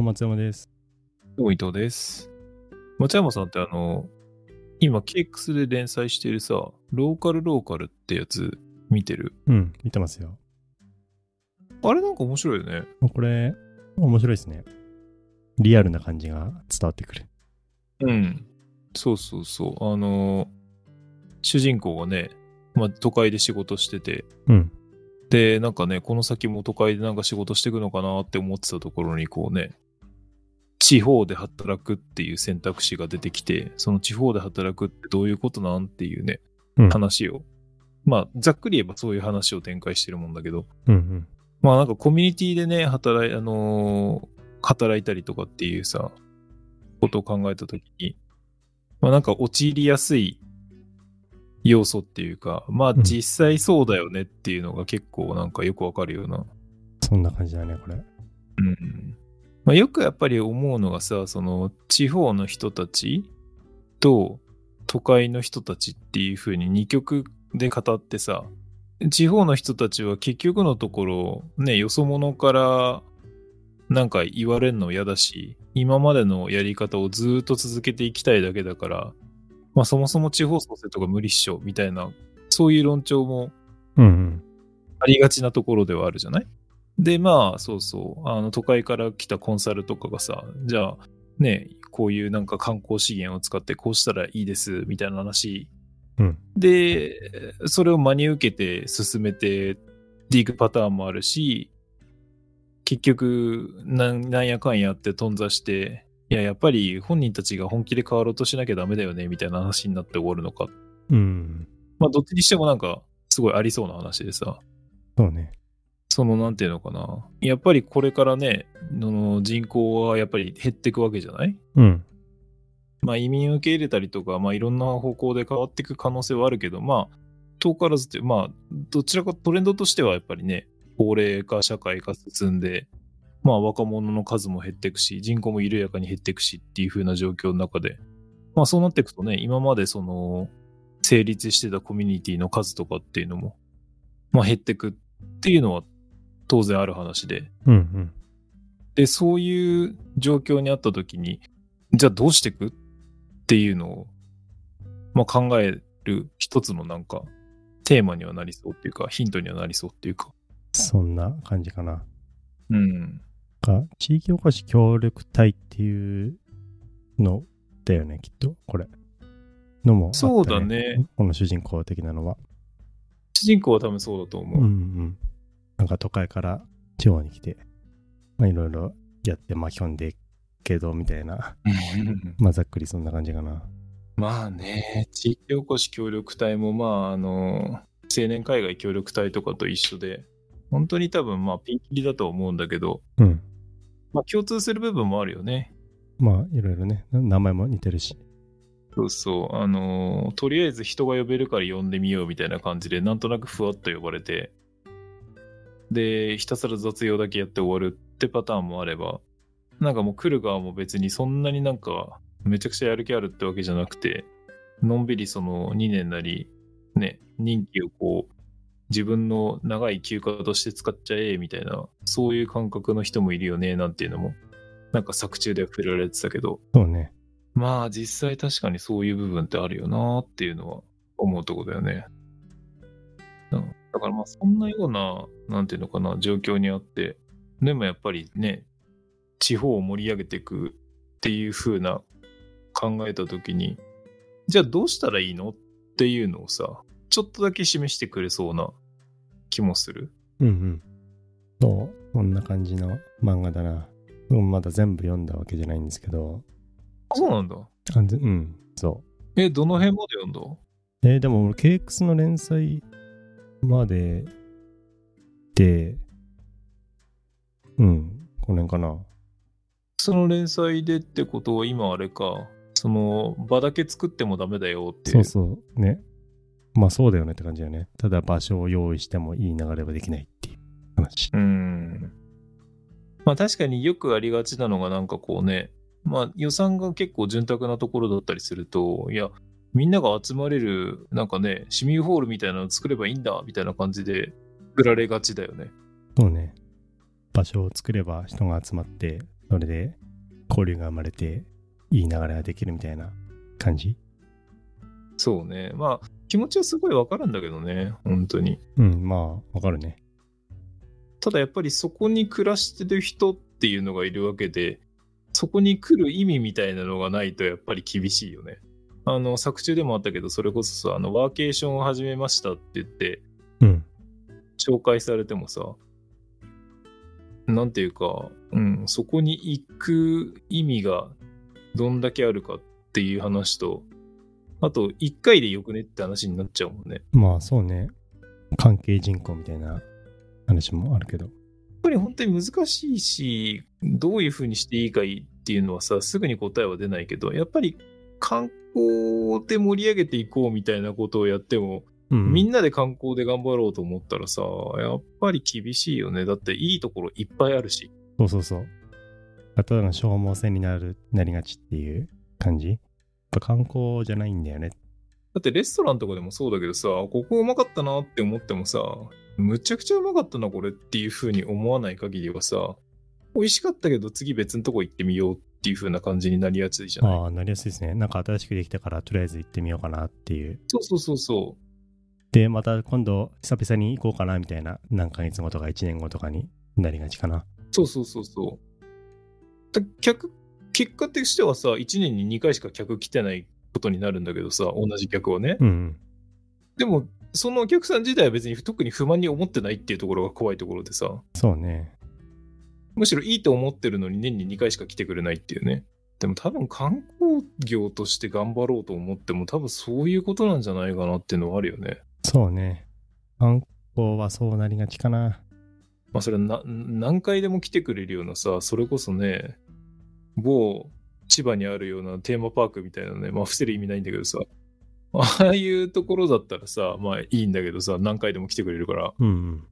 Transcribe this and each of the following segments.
も松山です。どうも伊藤です。松山さんってあの、今、ケークスで連載しているさ、ローカルローカルってやつ見てる？うん、見てますよ。あれなんか面白いよね。これ、面白いですね。リアルな感じが伝わってくる。うん。そうそうそう。あの、主人公がね、まあ、都会で仕事してて、うん。で、なんかね、この先も都会でなんか仕事していくのかなって思ってたところに、こうね、地方で働くっていう選択肢が出てきて、その地方で働くってどういうことなんっていうね、うん話を。まあ、ざっくり言えばそういう話を展開してるもんだけど、うんうん。まあなんかコミュニティでね、働い、あのー働いたりとかっていうさ、ことを考えたときに、まあなんか陥りやすい要素っていうか、まあうん実際そうだよねっていうのが結構なんかよくわかるような。そんな感じだね、これ。うん。まあよくやっぱり思うのがさ、その地方の人たちと都会の人たちっていう風に二極で語ってさ、地方の人たちは結局のところ、ね、よそ者からなんか言われるの嫌だし、今までのやり方をずーっと続けていきたいだけだから、まあそもそも地方創生とか無理っしょ、みたいな、そういう論調もうんうん。ありがちなところではあるじゃない？で、まあ、そうそう、あの、都会から来たコンサルとかがさ、じゃあ、ね、こういうなんか観光資源を使ってこうしたらいいです、みたいな話。うんで、それを真に受けて進めていくパターンもあるし、結局、なんなんやかんやって頓挫して、いや、やっぱり本人たちが本気で変わろうとしなきゃダメだよね、みたいな話になって終わるのか。うん。まあ、どっちにしてもなんか、すごいありそうな話でさ。そうね。その、なんていうのかな。やっぱりこれからね、あの人口はやっぱり減っていくわけじゃない？うん。まあ移民を受け入れたりとか、まあいろんな方向で変わっていく可能性はあるけど、まあ、遠からずって、まあ、どちらかトレンドとしてはやっぱりね、高齢化社会が進んで、まあ若者の数も減っていくし、人口も緩やかに減っていくしっていう風な状況の中で、まあそうなっていくとね、今までその、成立してたコミュニティの数とかっていうのも、まあ減っていくっていうのは当然ある話で、うんうん。で、そういう状況にあった時に、じゃあどうしていくっていうのを、まあ、考える一つのなんか、テーマにはなりそうっていうか、ヒントにはなりそうっていうか。そんな感じかな。うん。か、地域おこし協力隊っていうのだよね、きっと、これ。のもあった、そうだね。この主人公的なのは。主人公は多分そうだと思う。うんうん。なんか都会から地方に来て、まあいろいろやって巻き込んでけど、みたいな。まあざっくりそんな感じかな。まあね、地域おこし協力隊も、まあ、あの、青年海外協力隊とかと一緒で、本当に多分、まあ、ピンキリだと思うんだけど、うん。まあ、共通する部分もあるよね。まあいろいろね、な名前も似てるし。そうそう、あのーとりあえず人が呼べるから呼んでみようみたいな感じで、なんとなくふわっと呼ばれて、で、ひたすら雑用だけやって終わるってパターンもあれば、なんかもう来る側も別にそんなになんか、めちゃくちゃやる気あるってわけじゃなくて、のんびりその2年なり、ね、任期をこう、自分の長い休暇として使っちゃえ、みたいな、そういう感覚の人もいるよね、なんていうのも、なんか作中では触れられてたけど、そうね。まあ実際確かにそういう部分ってあるよなっていうのは思うとこだよね。うんだからまあそんなような、なんていうのかな、状況にあって、でもやっぱりね、地方を盛り上げていくっていう風な考えたときに、じゃあどうしたらいいのっていうのをさ、ちょっとだけ示してくれそうな気もする？うんうん。そう、こんな感じの漫画だな。うん、まだ全部読んだわけじゃないんですけど。あそうなんだ。あぜうん、そえ、どの辺まで読んだ？う。えーでも俺、ケークスの連載までで、うん、この辺かな。その連載でってことは今あれか、その場だけ作ってもダメだよって。そうそう、ね。まあそうだよねって感じだよね。ただ場所を用意してもいい流れはできないっていう話。うん。まあ確かによくありがちなのがなんかこうね、まあ予算が結構潤沢なところだったりすると、いや、みんなが集まれる、なんかね、市民ホールみたいなのを作ればいいんだ、みたいな感じで作られがちだよね。そうね。場所を作れば人が集まってそれで交流が生まれて、いい流れができるみたいな感じ？そうね。まあ、気持ちはすごいわかるんだけどね、本当に。うん、まあ、わかるね。ただやっぱりそこに暮らしてる人っていうのがいるわけで、そこに来る意味みたいなのがないとやっぱり厳しいよね。あの、作中でもあったけど、それこそさ、あの、ワーケーションを始めましたって言って、うん。紹介されてもさ、なんていうか、うん、そこに行く意味がどんだけあるかっていう話と、あと、一回でよくねって話になっちゃうもんね。やっまあ、そうね。関係人口みたいな話もあるけど。ぱり本当に難しいし、どういうふうにしていいかっていうのはさ、すぐに答えは出ないけど、やっぱり観光で盛り上げていこうみたいなことをやっても、うん。みんなで観光で頑張ろうと思ったらさ、やっぱり厳しいよね。だっていいところいっぱいあるし。そうそうそう。ただの消耗戦になる、なりがちっていう感じ？やっぱ観光じゃないんだよね。だってレストランとかでもそうだけどさ、ここうまかったなって思ってもさ、むちゃくちゃうまかったなこれっていう風に思わない限りはさ、美味しかったけど次別のとこ行ってみようっていう風な感じになりやすいじゃない？ああ、なりやすいですね。なんか新しくできたから、とりあえず行ってみようかなっていう。そうそうそうそう。で、また今度、久々に行こうかなみたいな、何ヶ月後とか1年後とかになりがちかな。そうそうそうそう。だ客、結果としてはさ、1年に2回しか客来てないことになるんだけどさ、同じ客はね。うんうん。でも、そのお客さん自体は別に特に不満に思ってないっていうところが怖いところでさ、そうね。むしろいいと思ってるのに年に2回しか来てくれないっていうね。でも多分観光業として頑張ろうと思っても多分そういうことなんじゃないかなっていうのはあるよね。そうね。観光はそうなりがちかな。まあそれはな何回でも来てくれるようなさ、それこそね、某千葉にあるようなテーマパークみたいなね、まあ伏せる意味ないんだけどさ、ああいうところだったらさ、まあいいんだけどさ、何回でも来てくれるから。うんうん。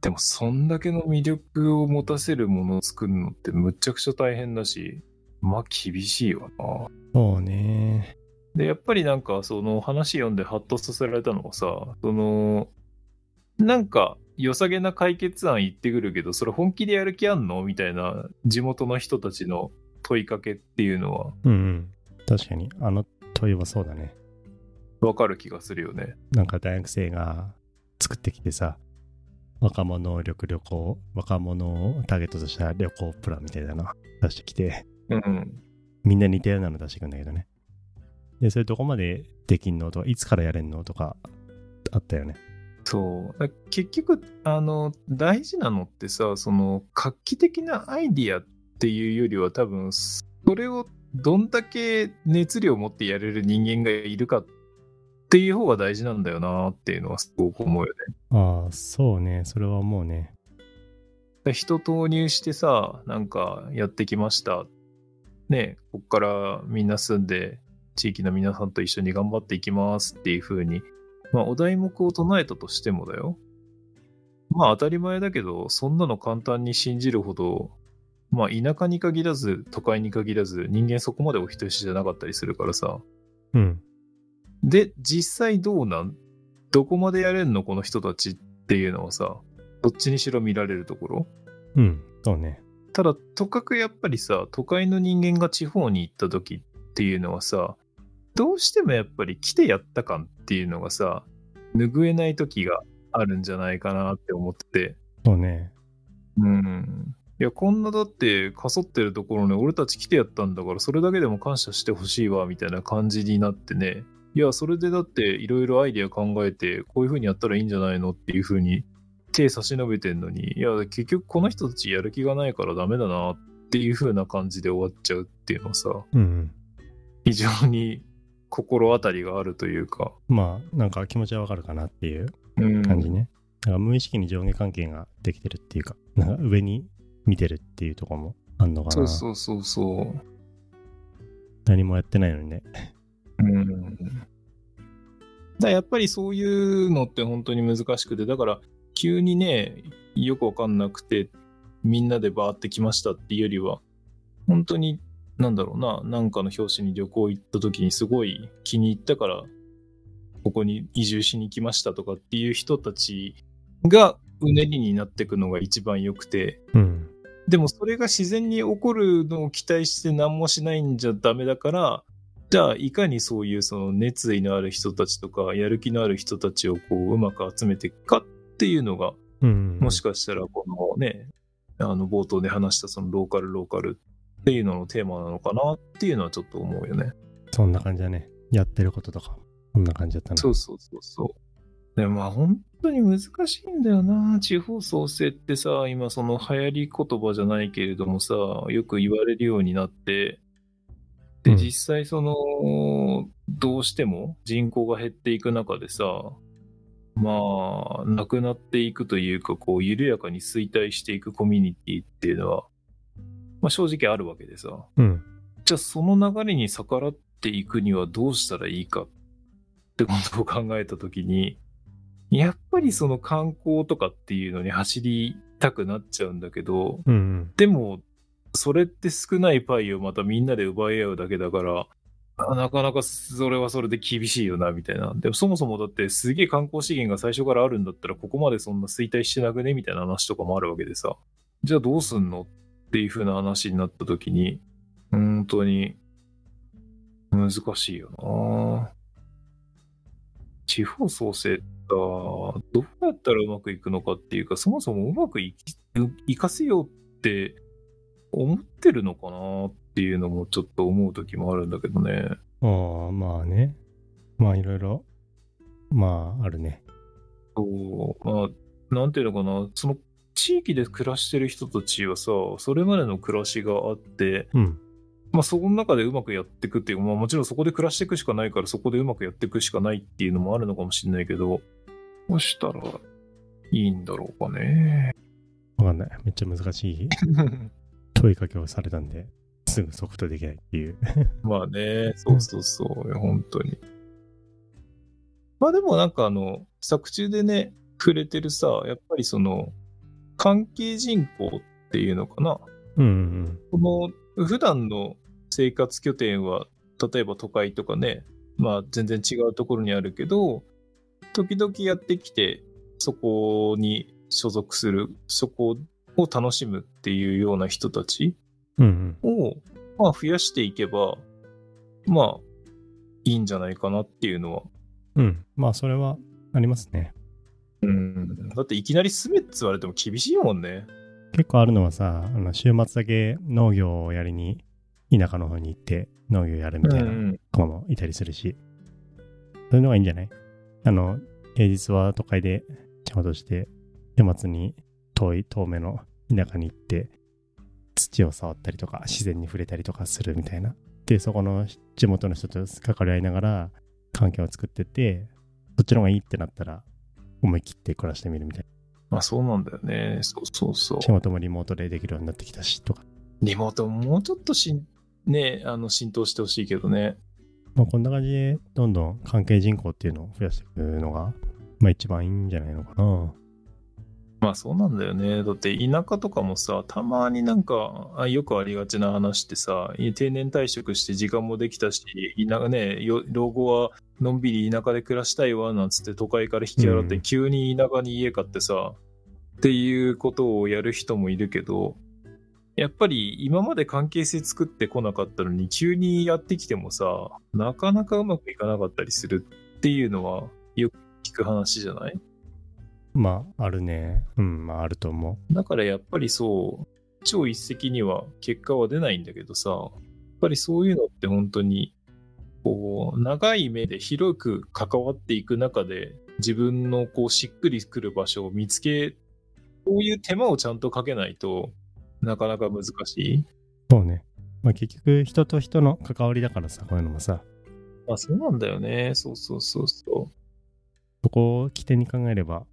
でもそんだけの魅力を持たせるものを作るのってむっちゃくちゃ大変だし、まあ厳しいわな。そうね。で、やっぱりなんかその話読んでハッとさせられたのはさ、その、なんか良さげな解決案言ってくるけど、それ本気でやる気あんのみたいな地元の人たちの問いかけっていうのはうんうん。確かに、あの問いはそうだね。わかる気がするよね。なんか大学生が作ってきてさ、若者力旅行、若者をターゲットとした旅行プランみたいなの出してきて、うん。みんな似たようなの出してくんだけどね。で、それどこまでできんのとか、いつからやれんのとか、あったよね。そう。だ結局、あの、大事なのってさ、その、画期的なアイディアっていうよりは多分、それをどんだけ熱量を持ってやれる人間がいるかっていう方が大事なんだよなっていうのはすごく思うよね。ああ、そうね。それはもうね。だ人投入してさ、なんかやってきました。ね、こっからみんな住んで、地域の皆さんと一緒に頑張っていきますっていう風に、まあお題目を唱えたとしてもだよ。まあ当たり前だけど、そんなの簡単に信じるほど、まあ田舎に限らず、都会に限らず、人間そこまでお人よしじゃなかったりするからさ。うん。で、実際どうなん？どこまでやれんの？この人たちっていうのはさ、どっちにしろ見られるところ？うん。そうね。ただ、とかくやっぱりさ、都会の人間が地方に行った時っていうのはさ、どうしてもやっぱり来てやった感っていうのがさ、拭えない時があるんじゃないかなって思ってて。そうね。うん。いや、こんなだって、かそってるところに俺たち来てやったんだから、それだけでも感謝してほしいわ、みたいな感じになってね。いや、それでだって、いろいろアイデア考えて、こういう風にやったらいいんじゃないのっていう風に手差し伸べてんのに、いや、結局この人たちやる気がないからダメだなっていう風な感じで終わっちゃうっていうのはさ、うんうん。非常に心当たりがあるというか。まあ、なんか気持ちはわかるかなっていううん。感じね。なんか無意識に上下関係ができてるっていうか、なんか上に見てるっていうところもあんのかな。そうそうそうそう。何もやってないのにね。うん。だやっぱりそういうのって本当に難しくて、だから急にね、よくわかんなくて、みんなでバーって来ましたっていうよりは、本当に、なんだろうな、なんかの表紙に旅行行った時にすごい気に入ったから、ここに移住しに来ましたとかっていう人たちがうねりになっていくのが一番良くて、うん。でもそれが自然に起こるのを期待して何もしないんじゃダメだから、じゃあいかにそういうその熱意のある人たちとか、やる気のある人たちをこううまく集めていくかっていうのが、うん。もしかしたらこのね、あの冒頭で話したそのローカルローカルっていうののテーマなのかなっていうのはちょっと思うよね。そんな感じだね。やってることとか。こんな感じだったな。そうそうそうそう。でもまあ本当に難しいんだよな。地方創生ってさ、今その流行り言葉じゃないけれどもさ、よく言われるようになって、で、うん実際その、どうしても人口が減っていく中でさ、まあ、なくなっていくというか、こう、緩やかに衰退していくコミュニティっていうのは、まあ正直あるわけでさ。うん。じゃあその流れに逆らっていくにはどうしたらいいかってことを考えたときに、やっぱりその観光とかっていうのに走りたくなっちゃうんだけど、うんうん。でも、それって少ないパイをまたみんなで奪い合うだけだから、なかなかそれはそれで厳しいよな、みたいな。でもそもそもだってすげえ観光資源が最初からあるんだったら、ここまでそんな衰退してなくねみたいな話とかもあるわけでさ。じゃあどうすんのっていう風な話になった時に、本当に難しいよな地方創生がどうやったらうまくいくのかっていうか、そもそもうまくいいかせようって思ってるのかなっていうのもちょっと思う時もあるんだけどね。ああ、まあね。まあいろいろ。まあ、あるね。そう、まあ、なんていうのかな、その地域で暮らしてる人たちはさ、それまでの暮らしがあって、うん。まあそこの中でうまくやっていくっていう、まあもちろんそこで暮らしていくしかないから、そこでうまくやっていくしかないっていうのもあるのかもしれないけど、どうしたらいいんだろうかね。わかんない。めっちゃ難しい 問いかけをされたんで、すぐ即答できないっていう。まあね、そうそうそう、本当に。まあでもなんかあの、作中でね、触れてるさ、やっぱりその、関係人口っていうのかな？うんうんこの、普段の生活拠点は、例えば都会とかね、まあ全然違うところにあるけど、時々やってきて、そこに所属する、そこを楽しむっていうような人たちうん。うんを、まあ、増やしていけば、まあ、いいんじゃないかなっていうのは。うん。うん。まあそれはありますね。うん。だっていきなり住めって言われても厳しいもんね。結構あるのはさ、あの週末だけ農業をやりに田舎の方に行って農業やるみたいなうん子もいたりするし、そういうのがいいんじゃない？あの、平日は都会で仕事して、週末に遠い、遠めの田舎に行って、土を触ったりとか、自然に触れたりとかするみたいな。で、そこの地元の人と関わり合いながら環境を作ってって、そっちの方がいいってなったら、思い切って暮らしてみるみたいまあそうなんだよね。そうそうそうな。。仕事もリモートでできるようになってきたし、とか。リモートももうちょっとしん、ね、あの浸透してほしいけどね。まあ、こんな感じで、どんどん関係人口っていうのを増やしていくのが、まあ一番いいんじゃないのかな。まあそうなんだよね。だって田舎とかもさ、たまになんか、あよくありがちな話ってさ、い定年退職して時間もできたし、田舎ね、よ老後はのんびり田舎で暮らしたいわ、なんつって都会から引き払って、うん急に田舎に家買ってさ、っていうことをやる人もいるけど、やっぱり今まで関係性作ってこなかったのに、急にやってきてもさ、なかなかうまくいかなかったりするっていうのは、よく聞く話じゃない？まあ、あるね。うん、まあ、あると思だからやっぱりそう、超一石には結果は出ないんだけどさ、やっぱりそういうのって本当に、こう、長い目で広く関わっていく中で、自分のこう、しっくりくる場所を見つけ、こういう手間をちゃんとかけないとなかなか難しい。う。そうね。まあ結局、人と人の関わりだからさ、こういうのもさ、まあそうなんだよね。そうそうそうそう。そこを起点に考えれば、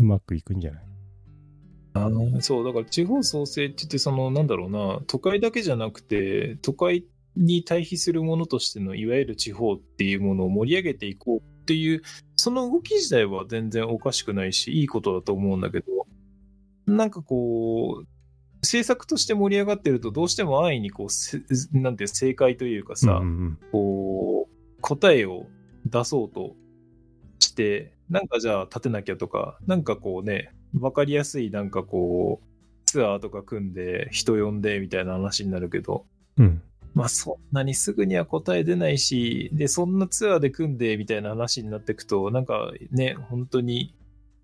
うまくいくんじゃない？あのそう、だから地方創生って言って、その、なんだろうな、都会だけじゃなくて、都会に対比するものとしての、いわゆる地方っていうものを盛り上げていこうっていう、その動き自体は全然おかしくないし、いいことだと思うんだけど、なんかこう、政策として盛り上がってると、どうしても安易にこう、せなんていう正解というかさ、うんうん。こう、答えを出そうとして、なんかじゃあ立てなきゃとか、なんかこうね、わかりやすいなんかこう、ツアーとか組んで人呼んでみたいな話になるけど、うん。まあそんなにすぐには答え出ないし、で、そんなツアーで組んでみたいな話になっていくと、なんかね、本当に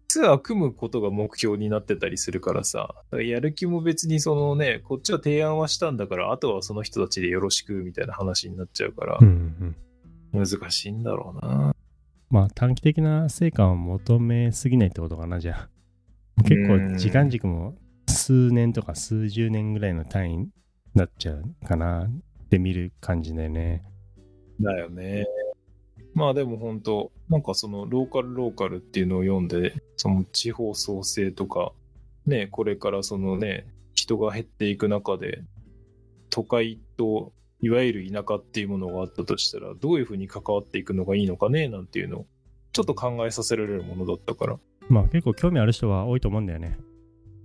ツアー組むことが目標になってたりするからさ、らやる気も別にそのね、こっちは提案はしたんだから、あとはその人たちでよろしくみたいな話になっちゃうからう、んうん。難しいんだろうな。まあ短期的な成果を求めすぎないってことかな、じゃあ。結構時間軸も数年とか数十年ぐらいの単位になっちゃうかなって見る感じだよね。だよね。まあでも本当なんかそのローカルローカルっていうのを読んで、その地方創生とか、ね、これからそのね、人が減っていく中で、都会といわゆる田舎っていうものがあったとしたら、どういうふうに関わっていくのがいいのかね、なんていうのを、ちょっと考えさせられるものだったから。まあ結構興味ある人は多いと思うんだよね。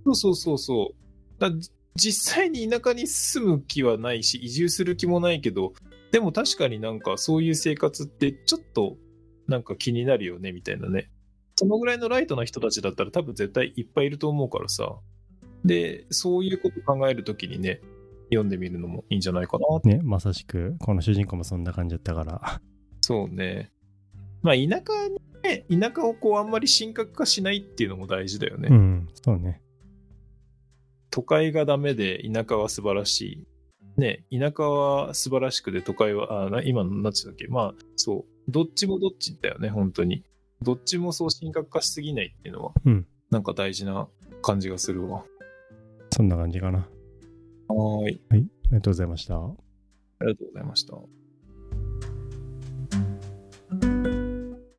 そうそうそうそう。だじ実際に田舎に住む気はないし、移住する気もないけど、でも確かになんかそういう生活ってちょっとなんか気になるよねみたいなね。そのぐらいのライトな人たちだったら多分絶対いっぱいいると思うからさ。で、そういうこと考えるときにね、読んでみるのもいいんじゃないかな。ね、まさしくこの主人公もそんな感じだったから。そうね。まあ田舎にね、田舎をこうあんまり深刻化しないっていうのも大事だよね。うん、そうね。都会がダメで田舎は素晴らしい。ね、田舎は素晴らしくて都会は、あな今の何つったっけ？まあ、そう。どっちもどっちだよね、本当に。どっちもそう深刻化しすぎないっていうのは、うんなんか大事な感じがするわ。そんな感じかな。はーい。はい、ありがとうございました。ありがとうございました。